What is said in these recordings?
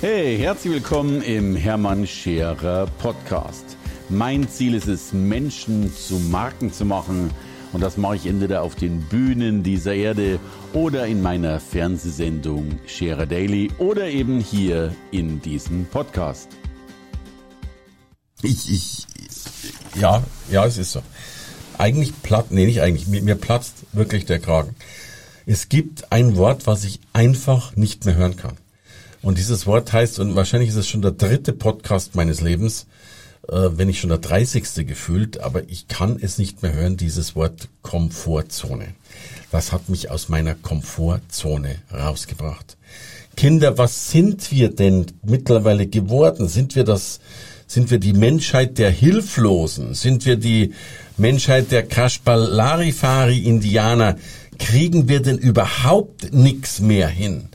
Hey, herzlich willkommen im Hermann Scherer Podcast. Mein Ziel ist es, Menschen zu Marken zu machen. Und das mache ich entweder auf den Bühnen dieser Erde oder in meiner Fernsehsendung Scherer Daily oder eben hier in diesem Podcast. Ich, ich, ja, ja, es ist so. Eigentlich platt, nee, nicht eigentlich, mir, mir platzt wirklich der Kragen. Es gibt ein Wort, was ich einfach nicht mehr hören kann. Und dieses Wort heißt, und wahrscheinlich ist es schon der dritte Podcast meines Lebens, äh, wenn nicht schon der dreißigste gefühlt, aber ich kann es nicht mehr hören, dieses Wort Komfortzone. Was hat mich aus meiner Komfortzone rausgebracht? Kinder, was sind wir denn mittlerweile geworden? Sind wir das, sind wir die Menschheit der Hilflosen? Sind wir die Menschheit der Kashpal-Larifari-Indianer? Kriegen wir denn überhaupt nichts mehr hin?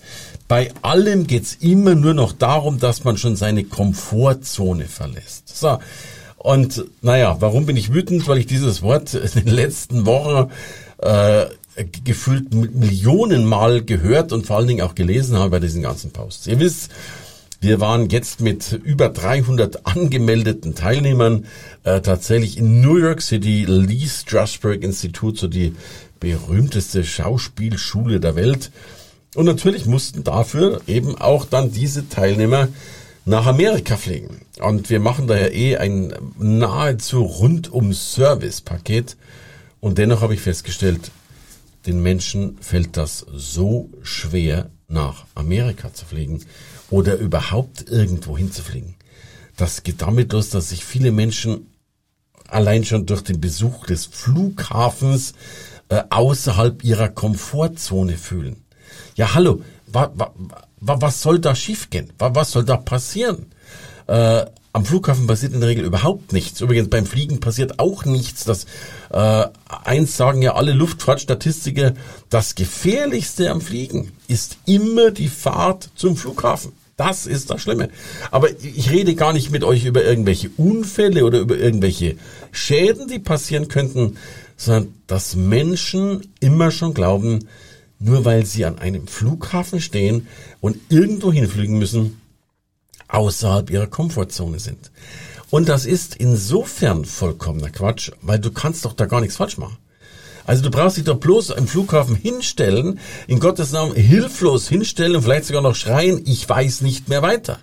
Bei allem geht's immer nur noch darum, dass man schon seine Komfortzone verlässt. So. Und naja, warum bin ich wütend? Weil ich dieses Wort in den letzten Wochen äh, gefühlt Millionen Mal gehört und vor allen Dingen auch gelesen habe bei diesen ganzen Posts. Ihr wisst, wir waren jetzt mit über 300 angemeldeten Teilnehmern äh, tatsächlich in New York City, Lee Strasberg Institut, so die berühmteste Schauspielschule der Welt. Und natürlich mussten dafür eben auch dann diese Teilnehmer nach Amerika fliegen. Und wir machen daher eh ein nahezu rundum Service-Paket. Und dennoch habe ich festgestellt, den Menschen fällt das so schwer, nach Amerika zu fliegen oder überhaupt irgendwo hinzufliegen. Das geht damit los, dass sich viele Menschen allein schon durch den Besuch des Flughafens äh, außerhalb ihrer Komfortzone fühlen. Ja, hallo, wa, wa, wa, was soll da schiefgehen? Wa, was soll da passieren? Äh, am Flughafen passiert in der Regel überhaupt nichts. Übrigens beim Fliegen passiert auch nichts. Das äh, eins sagen ja alle Luftfahrtstatistiker: Das Gefährlichste am Fliegen ist immer die Fahrt zum Flughafen. Das ist das Schlimme. Aber ich rede gar nicht mit euch über irgendwelche Unfälle oder über irgendwelche Schäden, die passieren könnten, sondern dass Menschen immer schon glauben, nur weil sie an einem Flughafen stehen und irgendwo hinfliegen müssen, außerhalb ihrer Komfortzone sind. Und das ist insofern vollkommener Quatsch, weil du kannst doch da gar nichts falsch machen. Also du brauchst dich doch bloß im Flughafen hinstellen, in Gottes Namen hilflos hinstellen und vielleicht sogar noch schreien, ich weiß nicht mehr weiter.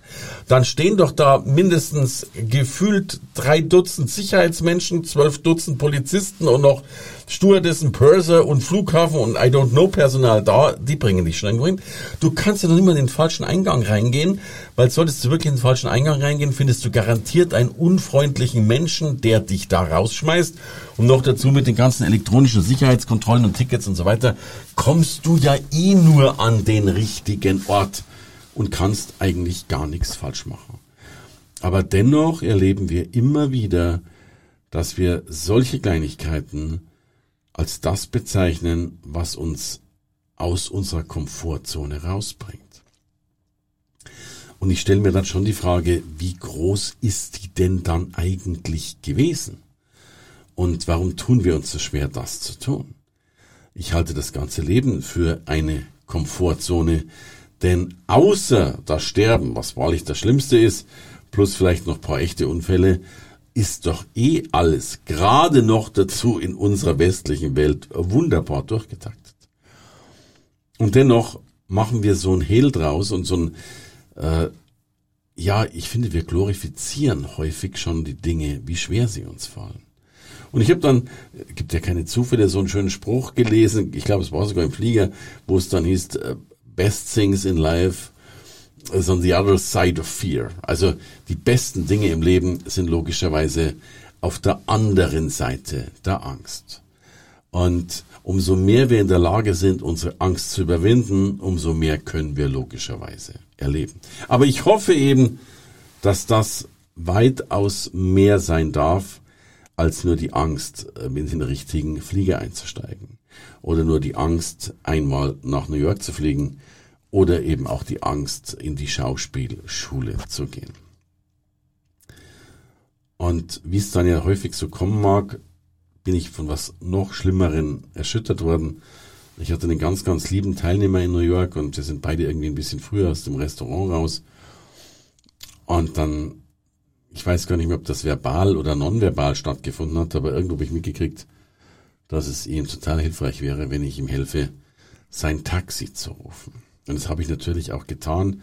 Dann stehen doch da mindestens gefühlt drei Dutzend Sicherheitsmenschen, zwölf Dutzend Polizisten und noch Stewardessen, Purser und Flughafen und I don't know Personal da, die bringen dich schon irgendwo hin. Du kannst ja noch nicht mal in den falschen Eingang reingehen, weil solltest du wirklich in den falschen Eingang reingehen, findest du garantiert einen unfreundlichen Menschen, der dich da rausschmeißt. Und noch dazu mit den ganzen elektronischen Sicherheitskontrollen und Tickets und so weiter, kommst du ja eh nur an den richtigen Ort und kannst eigentlich gar nichts falsch machen. Aber dennoch erleben wir immer wieder, dass wir solche Kleinigkeiten als das bezeichnen, was uns aus unserer Komfortzone rausbringt. Und ich stelle mir dann schon die Frage, wie groß ist die denn dann eigentlich gewesen? Und warum tun wir uns so schwer, das zu tun? Ich halte das ganze Leben für eine Komfortzone, denn außer das Sterben, was wahrlich das Schlimmste ist, plus vielleicht noch paar echte Unfälle, ist doch eh alles, gerade noch dazu in unserer westlichen Welt, wunderbar durchgetaktet. Und dennoch machen wir so ein Hehl draus und so ein, äh, ja, ich finde, wir glorifizieren häufig schon die Dinge, wie schwer sie uns fallen. Und ich habe dann, gibt ja keine Zufälle, so einen schönen Spruch gelesen, ich glaube, es war sogar im Flieger, wo es dann hieß, äh, Best Things in Life is on the other side of fear. Also die besten Dinge im Leben sind logischerweise auf der anderen Seite der Angst. Und umso mehr wir in der Lage sind, unsere Angst zu überwinden, umso mehr können wir logischerweise erleben. Aber ich hoffe eben, dass das weitaus mehr sein darf, als nur die Angst, äh, in den richtigen Flieger einzusteigen. Oder nur die Angst, einmal nach New York zu fliegen, oder eben auch die Angst, in die Schauspielschule zu gehen. Und wie es dann ja häufig so kommen mag, bin ich von was noch Schlimmeren erschüttert worden. Ich hatte einen ganz, ganz lieben Teilnehmer in New York und wir sind beide irgendwie ein bisschen früher aus dem Restaurant raus. Und dann, ich weiß gar nicht mehr, ob das verbal oder nonverbal stattgefunden hat, aber irgendwo habe ich mitgekriegt, dass es ihm total hilfreich wäre, wenn ich ihm helfe, sein Taxi zu rufen. Und das habe ich natürlich auch getan.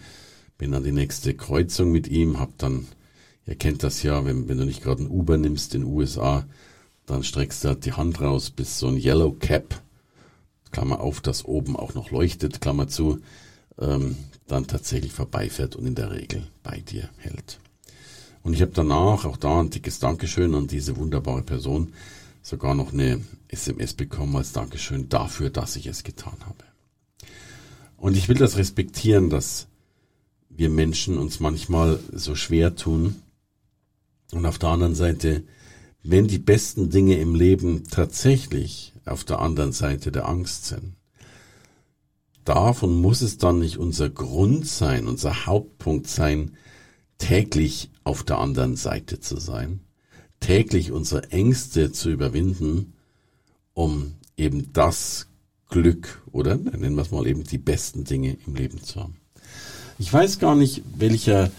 Bin an die nächste Kreuzung mit ihm, hab dann, ihr kennt das ja, wenn, wenn du nicht gerade ein Uber nimmst in den USA, dann streckst du halt die Hand raus, bis so ein Yellow Cap, Klammer auf, das oben auch noch leuchtet, Klammer zu, ähm, dann tatsächlich vorbeifährt und in der Regel bei dir hält. Und ich habe danach auch da ein dickes Dankeschön an diese wunderbare Person, sogar noch eine SMS bekommen als Dankeschön dafür, dass ich es getan habe. Und ich will das respektieren, dass wir Menschen uns manchmal so schwer tun. Und auf der anderen Seite, wenn die besten Dinge im Leben tatsächlich auf der anderen Seite der Angst sind, darf und muss es dann nicht unser Grund sein, unser Hauptpunkt sein, täglich auf der anderen Seite zu sein, täglich unsere Ängste zu überwinden, um eben das Glück oder nennen wir es mal eben die besten Dinge im Leben zu haben. Ich weiß gar nicht, welcher,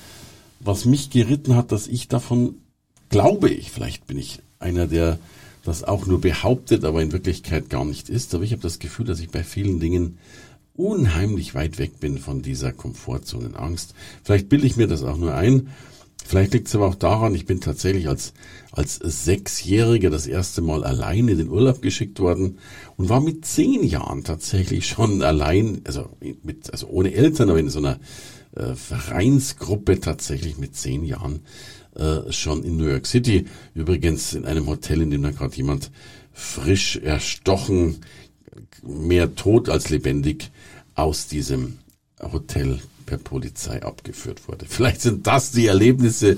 was mich geritten hat, dass ich davon glaube ich, vielleicht bin ich einer, der das auch nur behauptet, aber in Wirklichkeit gar nicht ist. Aber ich habe das Gefühl, dass ich bei vielen Dingen unheimlich weit weg bin von dieser Komfortzonenangst. Vielleicht bilde ich mir das auch nur ein. Vielleicht liegt es aber auch daran, ich bin tatsächlich als, als Sechsjähriger das erste Mal alleine in den Urlaub geschickt worden und war mit zehn Jahren tatsächlich schon allein, also mit, also ohne Eltern, aber in so einer äh, Vereinsgruppe tatsächlich mit zehn Jahren äh, schon in New York City. Übrigens in einem Hotel, in dem da gerade jemand frisch erstochen, mehr tot als lebendig aus diesem Hotel per Polizei abgeführt wurde. Vielleicht sind das die Erlebnisse,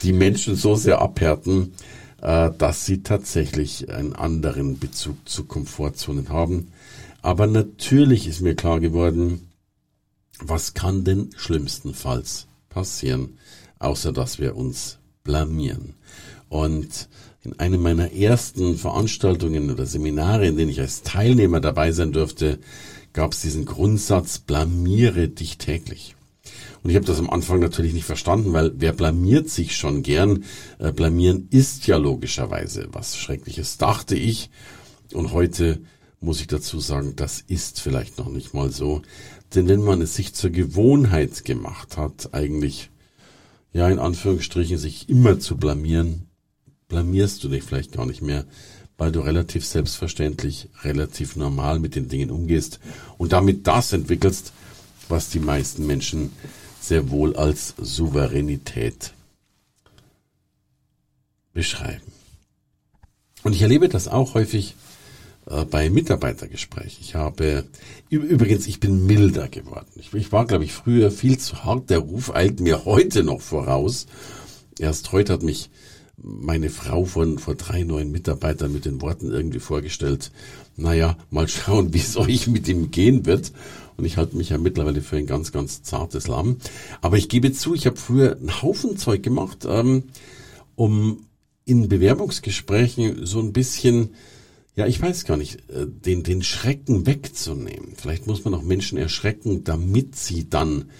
die Menschen so sehr abhärten, äh, dass sie tatsächlich einen anderen Bezug zu Komfortzonen haben. Aber natürlich ist mir klar geworden, was kann denn schlimmstenfalls passieren, außer dass wir uns blamieren. Und in einem meiner ersten Veranstaltungen oder Seminare, in denen ich als Teilnehmer dabei sein durfte, gab es diesen Grundsatz, blamiere dich täglich. Und ich habe das am Anfang natürlich nicht verstanden, weil wer blamiert sich schon gern? Äh, blamieren ist ja logischerweise was Schreckliches, dachte ich. Und heute muss ich dazu sagen, das ist vielleicht noch nicht mal so. Denn wenn man es sich zur Gewohnheit gemacht hat, eigentlich ja in Anführungsstrichen sich immer zu blamieren, blamierst du dich vielleicht gar nicht mehr, weil du relativ selbstverständlich, relativ normal mit den Dingen umgehst und damit das entwickelst, was die meisten Menschen sehr wohl als Souveränität beschreiben. Und ich erlebe das auch häufig äh, bei Mitarbeitergesprächen. Ich habe, übrigens, ich bin milder geworden. Ich, ich war, glaube ich, früher viel zu hart. Der Ruf eilt mir heute noch voraus. Erst heute hat mich meine Frau von vor drei neuen Mitarbeitern mit den Worten irgendwie vorgestellt, naja, mal schauen, wie es euch mit ihm gehen wird. Und ich halte mich ja mittlerweile für ein ganz, ganz zartes Lamm. Aber ich gebe zu, ich habe früher einen Haufen Zeug gemacht, ähm, um in Bewerbungsgesprächen so ein bisschen ja, ich weiß gar nicht, äh, den, den Schrecken wegzunehmen. Vielleicht muss man auch Menschen erschrecken, damit sie dann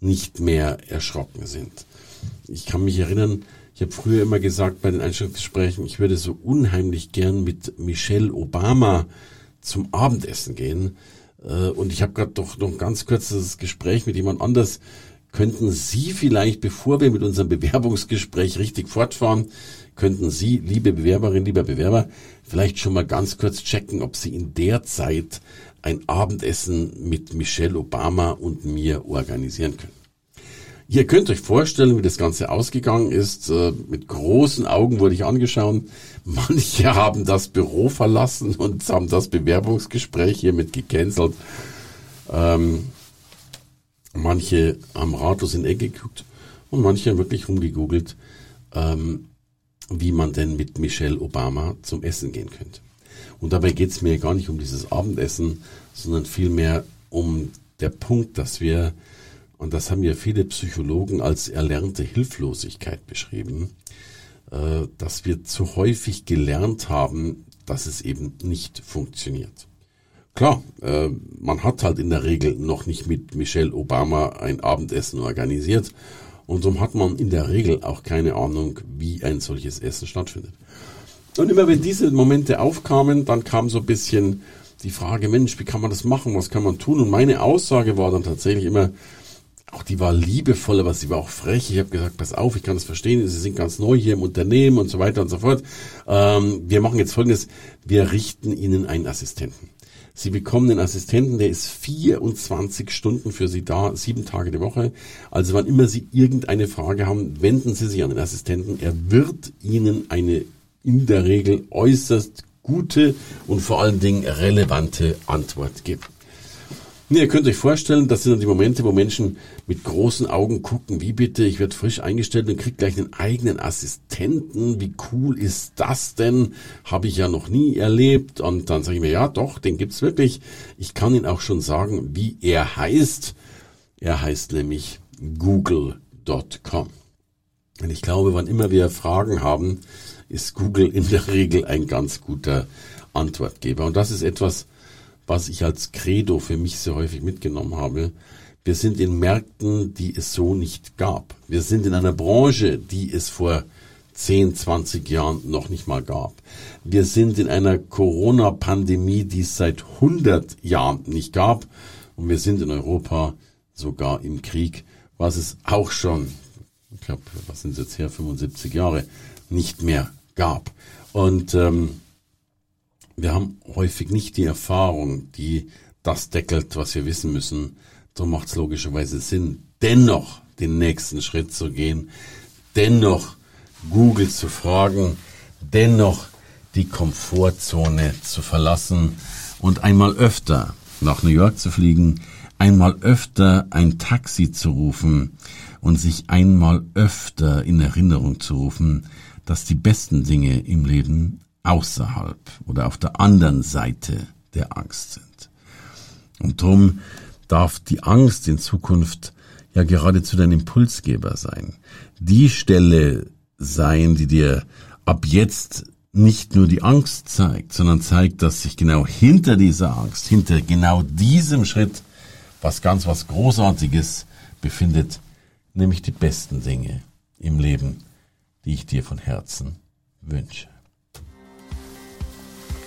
nicht mehr erschrocken sind. Ich kann mich erinnern, ich habe früher immer gesagt bei den Einstellungsgesprächen, ich würde so unheimlich gern mit Michelle Obama zum Abendessen gehen. Äh, und ich habe gerade doch noch ein ganz kurzes Gespräch mit jemand anders. Könnten Sie vielleicht, bevor wir mit unserem Bewerbungsgespräch richtig fortfahren, könnten Sie, liebe Bewerberin, lieber Bewerber, vielleicht schon mal ganz kurz checken, ob Sie in der Zeit ein Abendessen mit Michelle Obama und mir organisieren können. Ihr könnt euch vorstellen, wie das Ganze ausgegangen ist. Äh, mit großen Augen wurde ich angeschaut. Manche haben das Büro verlassen und haben das Bewerbungsgespräch hiermit gecancelt. Ähm, manche haben ratlos in Ecke geguckt und manche haben wirklich rumgegoogelt, ähm, wie man denn mit Michelle Obama zum Essen gehen könnte. Und dabei geht es mir gar nicht um dieses Abendessen, sondern vielmehr um der Punkt, dass wir, und das haben ja viele Psychologen als erlernte Hilflosigkeit beschrieben, äh, dass wir zu häufig gelernt haben, dass es eben nicht funktioniert. Klar, äh, man hat halt in der Regel noch nicht mit Michelle Obama ein Abendessen organisiert Und darum hat man in der Regel auch keine Ahnung, wie ein solches Essen stattfindet. Und immer wenn diese Momente aufkamen, dann kam so ein bisschen die Frage, Mensch, wie kann man das machen? Was kann man tun? Und meine Aussage war dann tatsächlich immer, auch die war liebevoll, aber sie war auch frech. Ich habe gesagt, pass auf, ich kann das verstehen, Sie sind ganz neu hier im Unternehmen und so weiter und so fort. Ähm, wir machen jetzt Folgendes, wir richten Ihnen einen Assistenten. Sie bekommen einen Assistenten, der ist 24 Stunden für Sie da, sieben Tage die Woche. Also wann immer Sie irgendeine Frage haben, wenden Sie sich an den Assistenten. Er wird Ihnen eine in der Regel äußerst gute und vor allen Dingen relevante Antwort geben. Nee, ihr könnt euch vorstellen, das sind dann die Momente, wo Menschen mit großen Augen gucken, wie bitte, ich werde frisch eingestellt und krieg gleich einen eigenen Assistenten. Wie cool ist das denn? Habe ich ja noch nie erlebt. Und dann sage ich mir, ja doch, den gibt's wirklich. Ich kann Ihnen auch schon sagen, wie er heißt. Er heißt nämlich google.com. Und ich glaube, wann immer wir Fragen haben, ist Google in der Regel ein ganz guter Antwortgeber. Und das ist etwas, was ich als Credo für mich sehr häufig mitgenommen habe. Wir sind in Märkten, die es so nicht gab. Wir sind in einer Branche, die es vor 10, 20 Jahren noch nicht mal gab. Wir sind in einer Corona-Pandemie, die es seit 100 Jahren nicht gab. Und wir sind in Europa sogar im Krieg, was es auch schon, ich glaube, was sind es jetzt her, 75 Jahre, nicht mehr gab. Und ähm, wir haben häufig nicht die Erfahrung, die das deckelt, was wir wissen müssen. Darum macht es logischerweise Sinn, dennoch den nächsten Schritt zu gehen, dennoch Google zu fragen, dennoch die Komfortzone zu verlassen und einmal öfter nach New York zu fliegen, einmal öfter ein Taxi zu rufen und sich einmal öfter in Erinnerung zu rufen, dass die besten Dinge im Leben außerhalb oder auf der anderen Seite der Angst sind. Und darum darf die Angst in Zukunft ja geradezu dein Impulsgeber sein. Die Stelle sein, die dir ab jetzt nicht nur die Angst zeigt, sondern zeigt, dass sich genau hinter dieser Angst, hinter genau diesem Schritt was ganz was Großartiges befindet, nämlich die besten Dinge im Leben, die ich dir von Herzen wünsche.